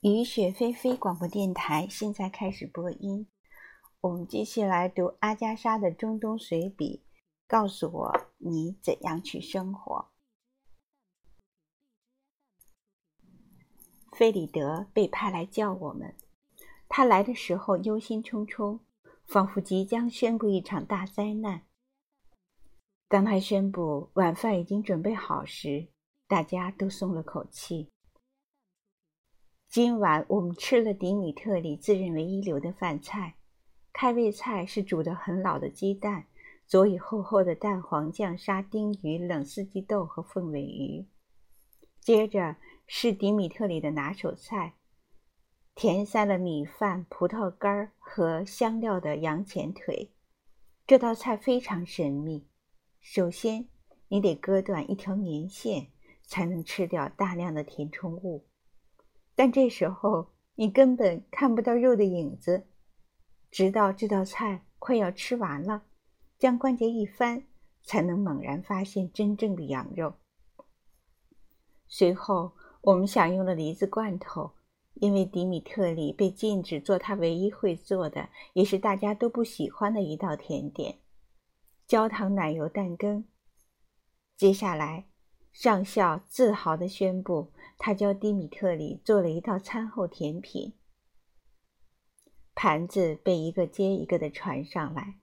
雨雪霏霏广播电台现在开始播音。我们继续来读阿加莎的中东随笔。告诉我你怎样去生活。费里德被派来叫我们。他来的时候忧心忡忡，仿佛即将宣布一场大灾难。当他宣布晚饭已经准备好时，大家都松了口气。今晚我们吃了迪米特里自认为一流的饭菜，开胃菜是煮的很老的鸡蛋，佐以厚厚的蛋黄酱、沙丁鱼、冷四季豆和凤尾鱼。接着是迪米特里的拿手菜——填塞了米饭、葡萄干和香料的羊前腿。这道菜非常神秘。首先，你得割断一条棉线，才能吃掉大量的填充物。但这时候你根本看不到肉的影子，直到这道菜快要吃完了，将关节一翻，才能猛然发现真正的羊肉。随后，我们享用了梨子罐头，因为迪米特里被禁止做他唯一会做的，也是大家都不喜欢的一道甜点——焦糖奶油蛋羹。接下来，上校自豪地宣布。他教迪米特里做了一道餐后甜品。盘子被一个接一个的传上来，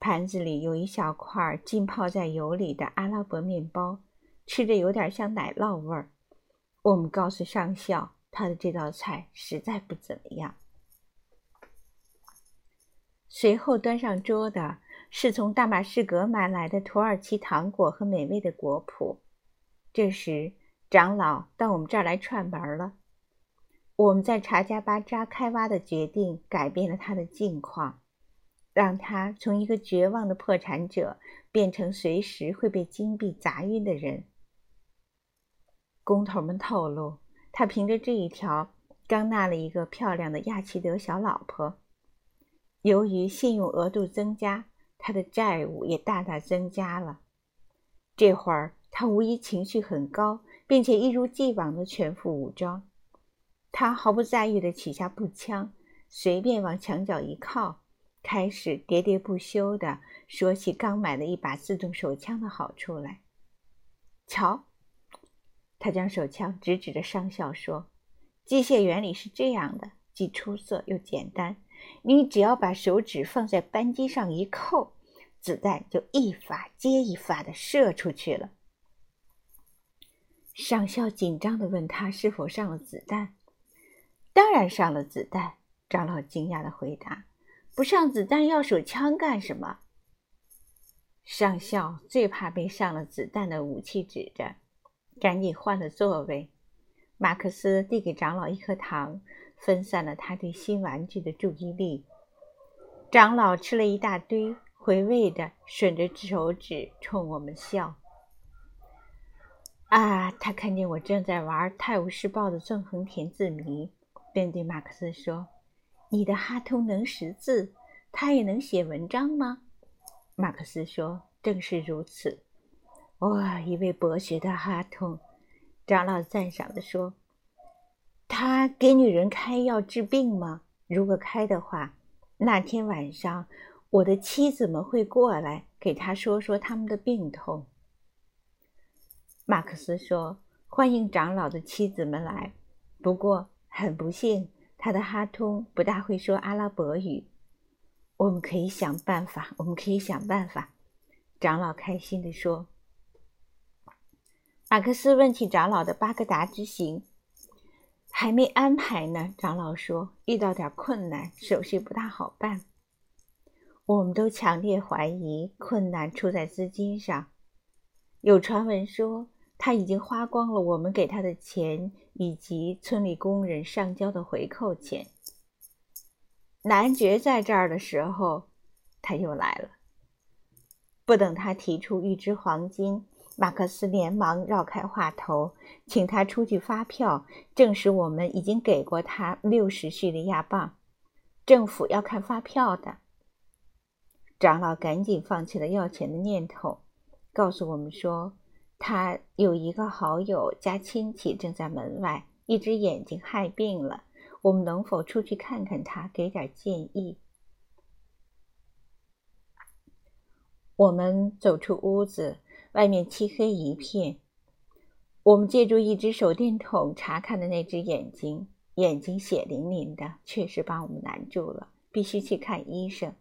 盘子里有一小块浸泡在油里的阿拉伯面包，吃着有点像奶酪味儿。我们告诉上校，他的这道菜实在不怎么样。随后端上桌的是从大马士革买来的土耳其糖果和美味的果脯。这时。长老到我们这儿来串门了。我们在查加巴扎开挖的决定改变了他的境况，让他从一个绝望的破产者变成随时会被金币砸晕的人。工头们透露，他凭着这一条刚纳了一个漂亮的亚奇德小老婆。由于信用额度增加，他的债务也大大增加了。这会儿他无疑情绪很高。并且一如既往的全副武装，他毫不在意的取下步枪，随便往墙角一靠，开始喋喋不休的说起刚买的一把自动手枪的好处来。瞧，他将手枪直指着上校说：“机械原理是这样的，既出色又简单。你只要把手指放在扳机上一扣，子弹就一发接一发的射出去了。”上校紧张地问他：“是否上了子弹？”“当然上了子弹。”长老惊讶地回答。“不上子弹要手枪干什么？”上校最怕被上了子弹的武器指着，赶紧换了座位。马克思递给长老一颗糖，分散了他对新玩具的注意力。长老吃了一大堆，回味地吮着手指，冲我们笑。啊！他看见我正在玩《泰晤士报》的纵横田字谜，便对马克思说：“你的哈通能识字，他也能写文章吗？”马克思说：“正是如此。”哇！一位博学的哈通，长老赞赏地说：“他给女人开药治病吗？如果开的话，那天晚上我的妻子们会过来给他说说他们的病痛。”马克思说：“欢迎长老的妻子们来，不过很不幸，他的哈通不大会说阿拉伯语。我们可以想办法，我们可以想办法。”长老开心地说。马克思问起长老的巴格达之行，还没安排呢。长老说：“遇到点困难，手续不大好办。”我们都强烈怀疑困难出在资金上。有传闻说。他已经花光了我们给他的钱，以及村里工人上交的回扣钱。男爵在这儿的时候，他又来了。不等他提出预支黄金，马克思连忙绕开话头，请他出具发票，证实我们已经给过他六十叙利亚镑。政府要看发票的。长老赶紧放弃了要钱的念头，告诉我们说。他有一个好友加亲戚正在门外，一只眼睛害病了，我们能否出去看看他，给点建议？我们走出屋子，外面漆黑一片。我们借助一只手电筒查看的那只眼睛，眼睛血淋淋的，确实把我们难住了，必须去看医生。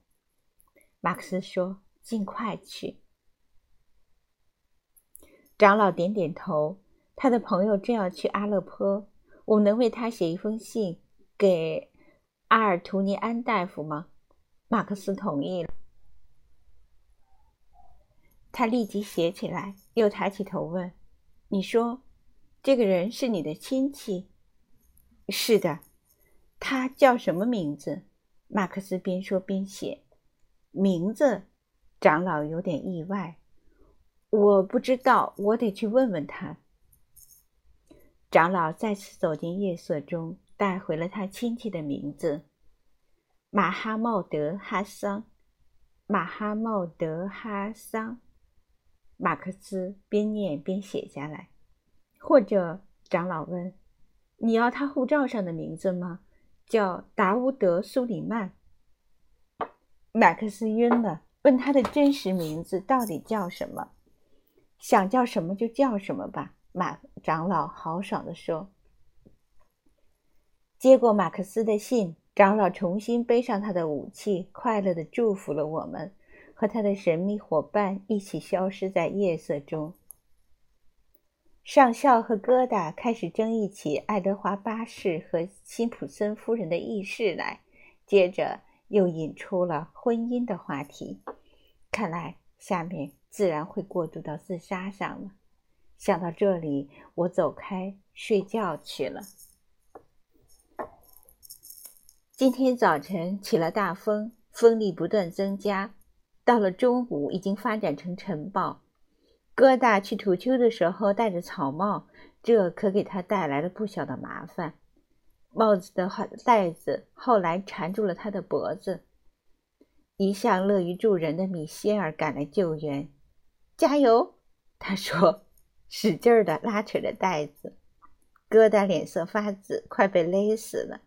马克思说：“尽快去。”长老点点头。他的朋友正要去阿勒颇，我们能为他写一封信给阿尔图尼安大夫吗？马克思同意了。他立即写起来，又抬起头问：“你说，这个人是你的亲戚？”“是的。”“他叫什么名字？”马克思边说边写。“名字？”长老有点意外。“我不知道，我得去问问他。”长老再次走进夜色中，带回了他亲戚的名字：马哈茂德·哈桑。马哈茂德·哈桑，马克思边念边写下来。或者，长老问：“你要他护照上的名字吗？”叫达乌德·苏里曼。马克思晕了，问他的真实名字到底叫什么？想叫什么就叫什么吧。马长老豪爽地说：“接过马克思的信，长老重新背上他的武器，快乐地祝福了我们和他的神秘伙伴一起消失在夜色中。上校和疙瘩开始争议起爱德华八世和辛普森夫人的轶事来，接着又引出了婚姻的话题。看来下面自然会过渡到自杀上了。”想到这里，我走开睡觉去了。今天早晨起了大风，风力不断增加，到了中午已经发展成尘暴。疙瘩去土丘的时候戴着草帽，这可给他带来了不小的麻烦。帽子的带子后来缠住了他的脖子。一向乐于助人的米歇尔赶来救援，加油！他说。使劲的拉扯着袋子，疙瘩脸色发紫，快被勒死了。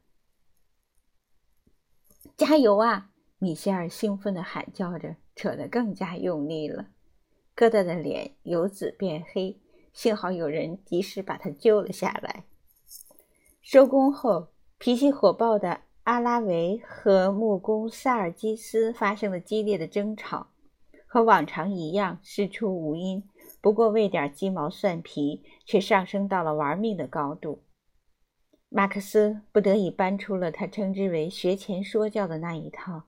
加油啊！米歇尔兴奋的喊叫着，扯得更加用力了。疙瘩的脸由紫变黑，幸好有人及时把他救了下来。收工后，脾气火爆的阿拉维和木工萨尔基斯发生了激烈的争吵，和往常一样，事出无因。不过为点鸡毛蒜皮，却上升到了玩命的高度。马克思不得已搬出了他称之为“学前说教”的那一套。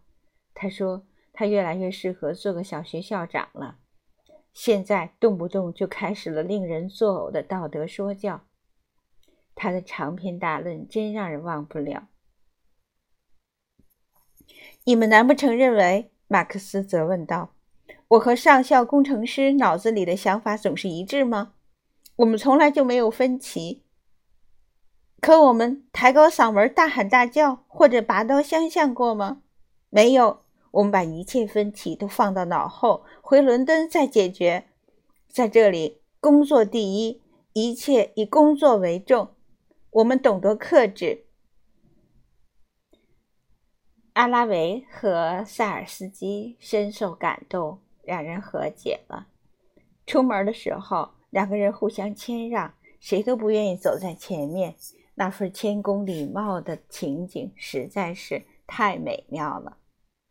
他说他越来越适合做个小学校长了。现在动不动就开始了令人作呕的道德说教。他的长篇大论真让人忘不了。你们难不成认为？马克思责问道。我和上校工程师脑子里的想法总是一致吗？我们从来就没有分歧。可我们抬高嗓门大喊大叫，或者拔刀相向过吗？没有。我们把一切分歧都放到脑后，回伦敦再解决。在这里，工作第一，一切以工作为重。我们懂得克制。阿拉维和塞尔斯基深受感动。两人和解了。出门的时候，两个人互相谦让，谁都不愿意走在前面。那份谦恭礼貌的情景实在是太美妙了。